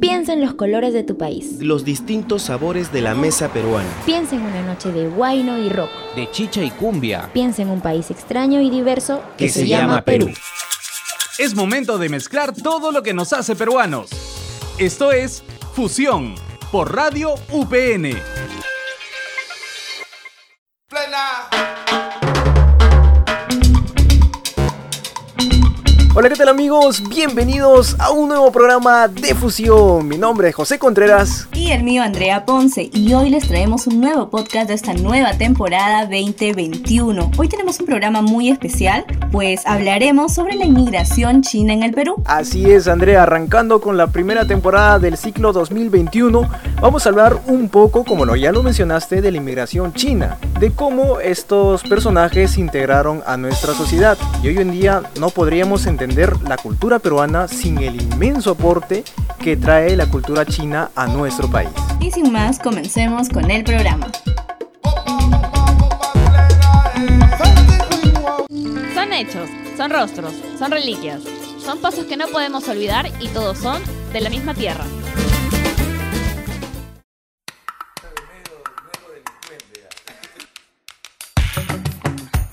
Piensa en los colores de tu país. Los distintos sabores de la mesa peruana. Piensa en una noche de guayno y rock. De chicha y cumbia. Piensa en un país extraño y diverso que, se, llama Perú. Es momento de mezclar todo lo que nos hace peruanos. Esto es Fusión por Radio UPN. Hola, ¿qué tal amigos? Bienvenidos a un nuevo programa de fusión. Mi nombre es José Contreras. Y el mío Andrea Ponce. Y hoy les traemos un nuevo podcast de esta nueva temporada 2021. Hoy tenemos un programa muy especial, pues hablaremos sobre la inmigración china en el Perú. Así es, Andrea. Arrancando con la primera temporada del ciclo 2021, vamos a hablar un poco, como lo, ya lo mencionaste, de la inmigración china. De cómo estos personajes se integraron a nuestra sociedad. Y hoy en día no podríamos entender la cultura peruana sin el inmenso aporte que trae la cultura china a nuestro país. Y sin más, comencemos con el programa. Son hechos, son rostros, son reliquias, son pasos que no podemos olvidar y todos son de la misma tierra.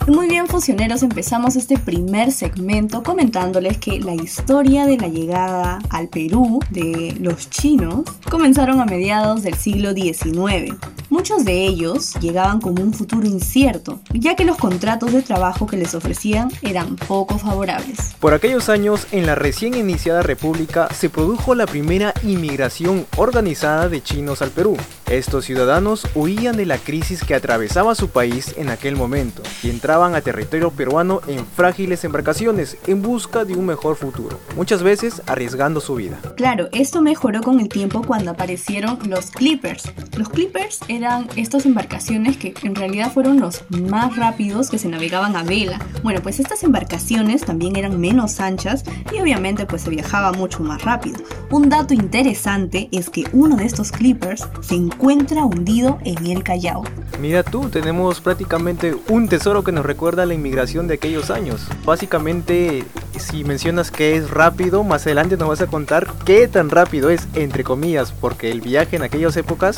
Muy bien, fusioneros, empezamos este primer segmento comentándoles que la historia de la llegada al Perú de los chinos comenzaron a mediados del siglo XIX. Muchos de ellos llegaban con un futuro incierto, ya que los contratos de trabajo que les ofrecían eran poco favorables. Por aquellos años, en la recién iniciada república, se produjo la primera inmigración organizada de chinos al Perú. Estos ciudadanos huían de la crisis que atravesaba su país en aquel momento y entraban a territorio peruano en frágiles embarcaciones en busca de un mejor futuro, muchas veces arriesgando su vida. Claro, esto mejoró con el tiempo cuando aparecieron los clippers. Los clippers eran estas embarcaciones que en realidad fueron los más rápidos que se navegaban a vela. Bueno, pues estas embarcaciones también eran menos anchas y obviamente pues se viajaba mucho más rápido. Un dato interesante es que uno de estos clippers se encuentra hundido en el Callao. Mira tú, tenemos prácticamente un tesoro que nos recuerda la inmigración de aquellos años. Básicamente, si mencionas que es rápido, más adelante nos vas a contar qué tan rápido es, entre comillas, porque el viaje en aquellas épocas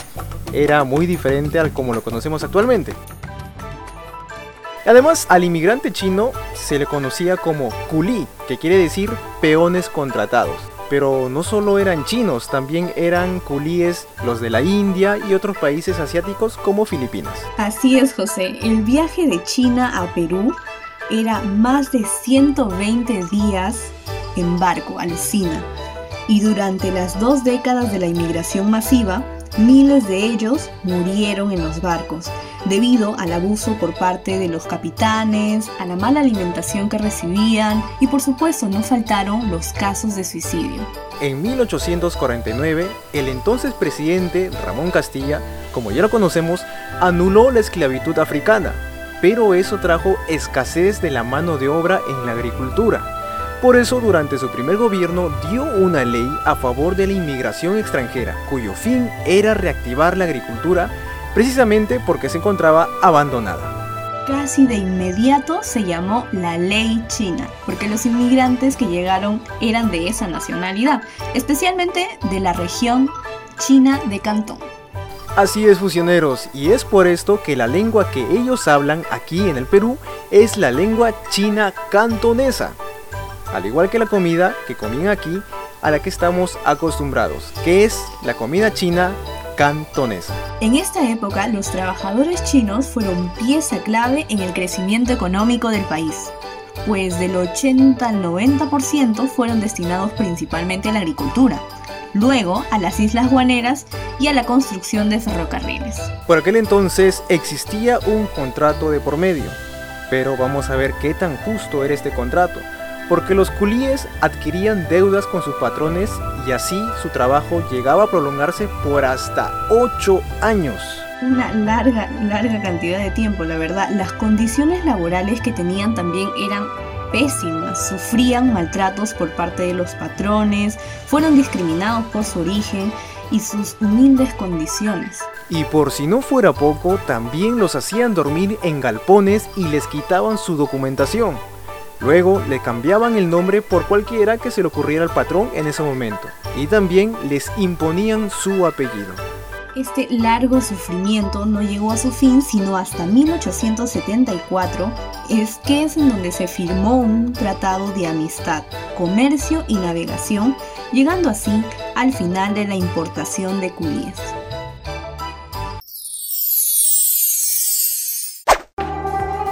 era muy diferente al como lo conocemos actualmente. Además, al inmigrante chino se le conocía como culi, que quiere decir peones contratados. Pero no solo eran chinos, también eran culíes los de la India y otros países asiáticos como Filipinas. Así es, José. El viaje de China a Perú era más de 120 días en barco, alucina. Y durante las dos décadas de la inmigración masiva, miles de ellos murieron en los barcos debido al abuso por parte de los capitanes, a la mala alimentación que recibían y por supuesto no faltaron los casos de suicidio. En 1849, el entonces presidente Ramón Castilla, como ya lo conocemos, anuló la esclavitud africana, pero eso trajo escasez de la mano de obra en la agricultura. Por eso durante su primer gobierno dio una ley a favor de la inmigración extranjera, cuyo fin era reactivar la agricultura precisamente porque se encontraba abandonada. Casi de inmediato se llamó la ley china, porque los inmigrantes que llegaron eran de esa nacionalidad, especialmente de la región china de Cantón. Así es, fusioneros, y es por esto que la lengua que ellos hablan aquí en el Perú es la lengua china cantonesa, al igual que la comida que comían aquí a la que estamos acostumbrados, que es la comida china cantonesa. En esta época, los trabajadores chinos fueron pieza clave en el crecimiento económico del país, pues del 80 al 90% fueron destinados principalmente a la agricultura, luego a las islas guaneras y a la construcción de ferrocarriles. Por aquel entonces existía un contrato de por medio, pero vamos a ver qué tan justo era este contrato porque los culíes adquirían deudas con sus patrones y así su trabajo llegaba a prolongarse por hasta 8 años. Una larga, larga cantidad de tiempo, la verdad. Las condiciones laborales que tenían también eran pésimas. Sufrían maltratos por parte de los patrones, fueron discriminados por su origen y sus humildes condiciones. Y por si no fuera poco, también los hacían dormir en galpones y les quitaban su documentación Luego le cambiaban el nombre por cualquiera que se le ocurriera al patrón en ese momento y también les imponían su apellido. Este largo sufrimiento no llegó a su fin sino hasta 1874, es que es en donde se firmó un tratado de amistad, comercio y navegación, llegando así al final de la importación de culíes.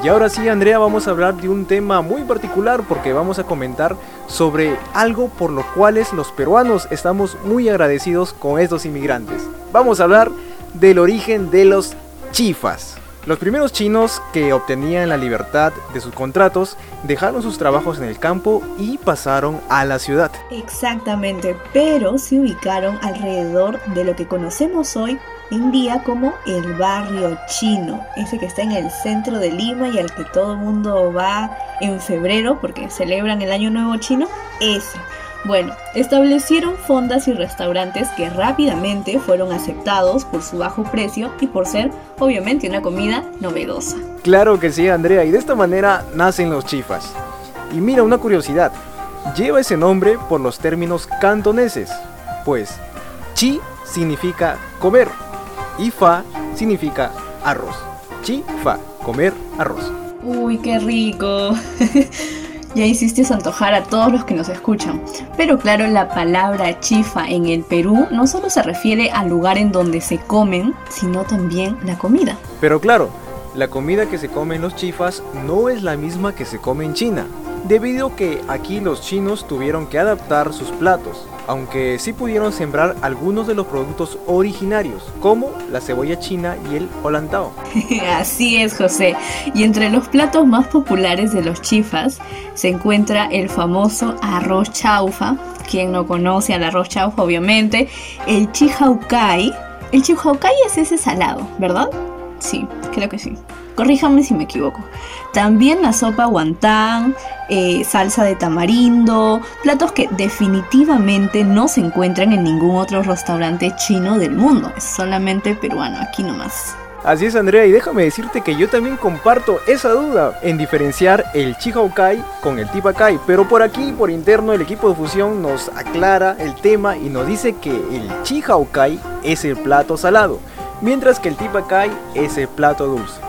Y ahora sí, Andrea, vamos a hablar de un tema muy particular porque vamos a comentar sobre algo por lo cuales los peruanos estamos muy agradecidos con estos inmigrantes. Vamos a hablar del origen de los chifas. Los primeros chinos que obtenían la libertad de sus contratos dejaron sus trabajos en el campo y pasaron a la ciudad. Exactamente, pero se ubicaron alrededor de lo que conocemos hoy en día como el barrio chino, ese que está en el centro de Lima y al que todo el mundo va en febrero porque celebran el Año Nuevo Chino, ese. Bueno, establecieron fondas y restaurantes que rápidamente fueron aceptados por su bajo precio y por ser, obviamente, una comida novedosa. Claro que sí, Andrea, y de esta manera nacen los chifas. Y mira una curiosidad, lleva ese nombre por los términos cantoneses, pues chi significa comer y fa significa arroz. Chi, fa, comer arroz. Uy, qué rico. ya hiciste antojar a todos los que nos escuchan. Pero claro, la palabra chifa en el Perú no solo se refiere al lugar en donde se comen, sino también la comida. Pero claro, la comida que se come en los chifas no es la misma que se come en China, debido a que aquí los chinos tuvieron que adaptar sus platos aunque sí pudieron sembrar algunos de los productos originarios, como la cebolla china y el holantao. Así es, José. Y entre los platos más populares de los chifas se encuentra el famoso arroz chaufa. Quien no conoce al arroz chaufa, obviamente. El chihaucay. El chihaucay es ese salado, ¿verdad? Sí, creo que sí. Corríjame si me equivoco. También la sopa guantán, eh, salsa de tamarindo, platos que definitivamente no se encuentran en ningún otro restaurante chino del mundo. Es solamente peruano, aquí nomás. Así es Andrea y déjame decirte que yo también comparto esa duda en diferenciar el Chihaukai con el Tipakai, pero por aquí, por interno, el equipo de fusión nos aclara el tema y nos dice que el Chihaukai es el plato salado, mientras que el Tipakai es el plato dulce.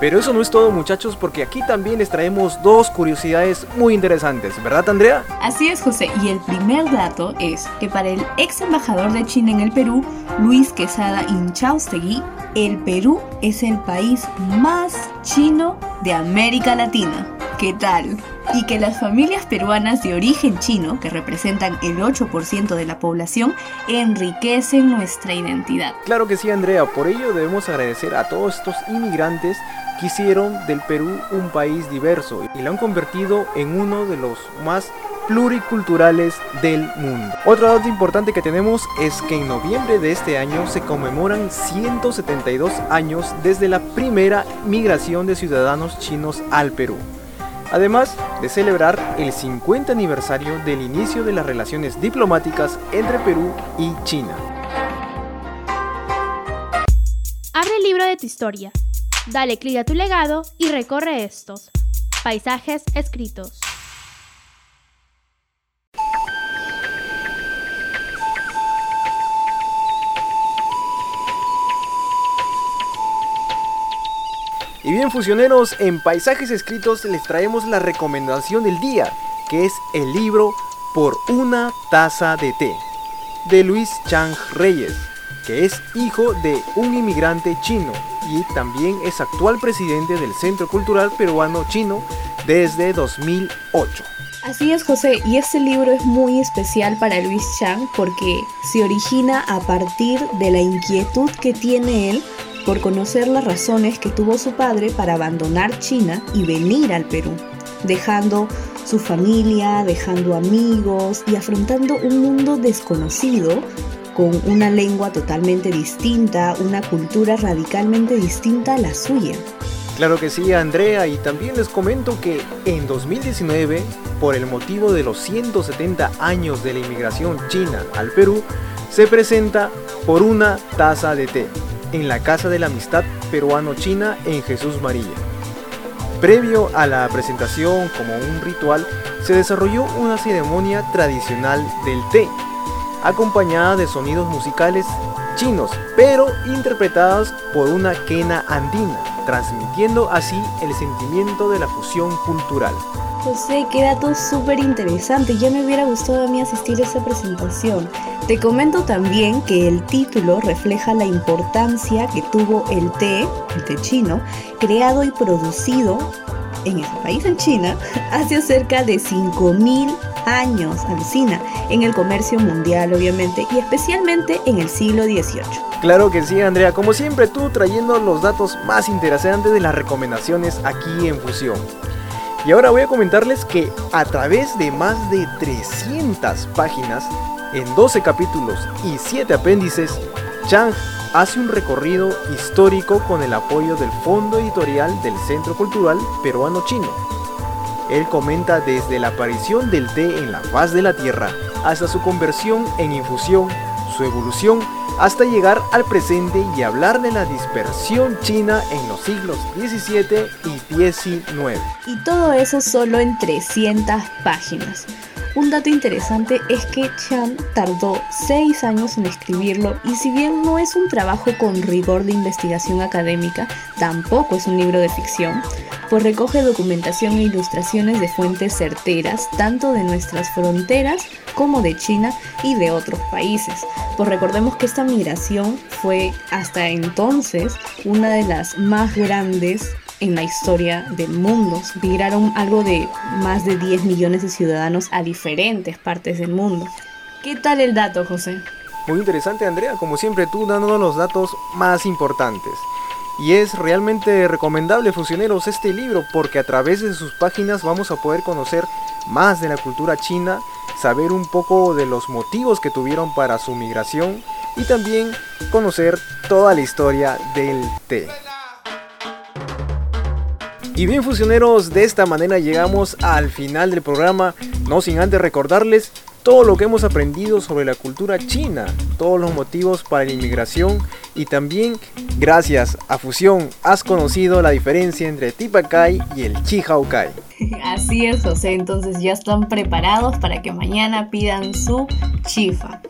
Pero eso no es todo muchachos porque aquí también les traemos dos curiosidades muy interesantes, ¿verdad Andrea? Así es José, y el primer dato es que para el ex embajador de China en el Perú, Luis Quesada Inchaustegui, el Perú es el país más chino de América Latina. ¿Qué tal? Y que las familias peruanas de origen chino, que representan el 8% de la población, enriquecen nuestra identidad. Claro que sí, Andrea. Por ello debemos agradecer a todos estos inmigrantes que hicieron del Perú un país diverso y lo han convertido en uno de los más pluriculturales del mundo. Otro dato importante que tenemos es que en noviembre de este año se conmemoran 172 años desde la primera migración de ciudadanos chinos al Perú además de celebrar el 50 aniversario del inicio de las relaciones diplomáticas entre Perú y China. Abre el libro de tu historia, dale clic a tu legado y recorre estos paisajes escritos. Y bien fusioneros, en Paisajes Escritos les traemos la recomendación del día, que es el libro Por una taza de té, de Luis Chang Reyes, que es hijo de un inmigrante chino y también es actual presidente del Centro Cultural Peruano Chino desde 2008. Así es, José, y este libro es muy especial para Luis Chang porque se origina a partir de la inquietud que tiene él por conocer las razones que tuvo su padre para abandonar China y venir al Perú, dejando su familia, dejando amigos y afrontando un mundo desconocido con una lengua totalmente distinta, una cultura radicalmente distinta a la suya. Claro que sí, Andrea, y también les comento que en 2019, por el motivo de los 170 años de la inmigración china al Perú, se presenta por una taza de té en la Casa de la Amistad Peruano-China en Jesús María. Previo a la presentación como un ritual, se desarrolló una ceremonia tradicional del té, acompañada de sonidos musicales chinos, pero interpretados por una quena andina, transmitiendo así el sentimiento de la fusión cultural. José, qué dato súper interesante. Ya me hubiera gustado a mí asistir a esa presentación. Te comento también que el título refleja la importancia que tuvo el té, el té chino, creado y producido en ese país, en China, hace cerca de 5.000 años, alucina, en el comercio mundial obviamente y especialmente en el siglo XVIII. Claro que sí, Andrea, como siempre tú trayendo los datos más interesantes de las recomendaciones aquí en Fusión. Y ahora voy a comentarles que a través de más de 300 páginas, en 12 capítulos y 7 apéndices, Chang hace un recorrido histórico con el apoyo del Fondo Editorial del Centro Cultural Peruano Chino. Él comenta desde la aparición del té en la faz de la Tierra hasta su conversión en infusión, su evolución, hasta llegar al presente y hablar de la dispersión china en los siglos XVII y XIX. Y todo eso solo en 300 páginas. Un dato interesante es que Chan tardó 6 años en escribirlo y si bien no es un trabajo con rigor de investigación académica, tampoco es un libro de ficción, pues recoge documentación e ilustraciones de fuentes certeras tanto de nuestras fronteras como de China y de otros países. Pues recordemos que esta migración fue hasta entonces una de las más grandes en la historia del mundo. Migraron algo de más de 10 millones de ciudadanos a diferentes partes del mundo. ¿Qué tal el dato, José? Muy interesante, Andrea, como siempre tú dándonos los datos más importantes. Y es realmente recomendable, fusioneros, este libro porque a través de sus páginas vamos a poder conocer más de la cultura china, saber un poco de los motivos que tuvieron para su migración y también conocer toda la historia del té. Y bien fusioneros, de esta manera llegamos al final del programa, no sin antes recordarles todo lo que hemos aprendido sobre la cultura china, todos los motivos para la inmigración y también gracias a Fusión has conocido la diferencia entre Tipakai y el Kai. Así es, José, entonces ya están preparados para que mañana pidan su chifa.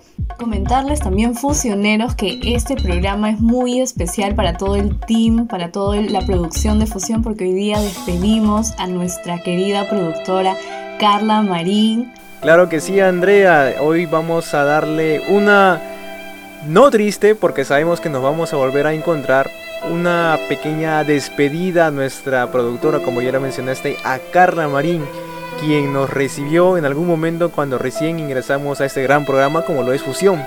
Comentarles también fusioneros que este programa es muy especial para todo el team, para toda la producción de Fusión, porque hoy día despedimos a nuestra querida productora Carla Marín. Claro que sí, Andrea. Hoy vamos a darle una no triste porque sabemos que nos vamos a volver a encontrar una pequeña despedida a nuestra productora, como ya la mencionaste, a Carla Marín quien nos recibió en algún momento cuando recién ingresamos a este gran programa como lo es Fusión.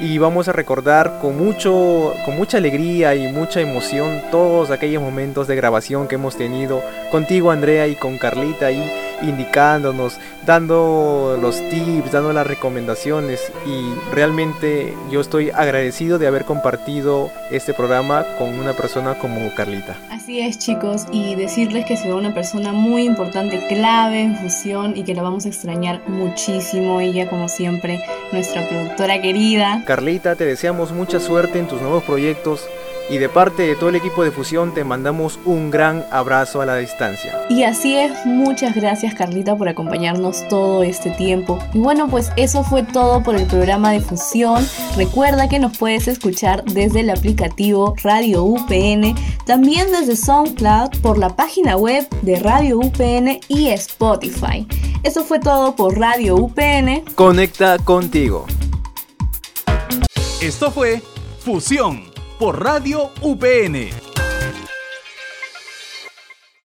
Y vamos a recordar con, mucho, con mucha alegría y mucha emoción todos aquellos momentos de grabación que hemos tenido contigo Andrea y con Carlita y indicándonos, dando los tips, dando las recomendaciones y realmente yo estoy agradecido de haber compartido este programa con una persona como Carlita. Así es chicos y decirles que se una persona muy importante, clave en fusión y que la vamos a extrañar muchísimo, ella como siempre, nuestra productora querida. Carlita, te deseamos mucha suerte en tus nuevos proyectos y de parte de todo el equipo de Fusión te mandamos un gran abrazo a la distancia. Y así es, muchas gracias Carlita por acompañarnos todo este tiempo. Y bueno, pues eso fue todo por el programa de Fusión. Recuerda que nos puedes escuchar desde el aplicativo Radio UPN, también desde SoundCloud, por la página web de Radio UPN y Spotify. Eso fue todo por Radio UPN. Conecta contigo. Esto fue Fusión por Radio UPN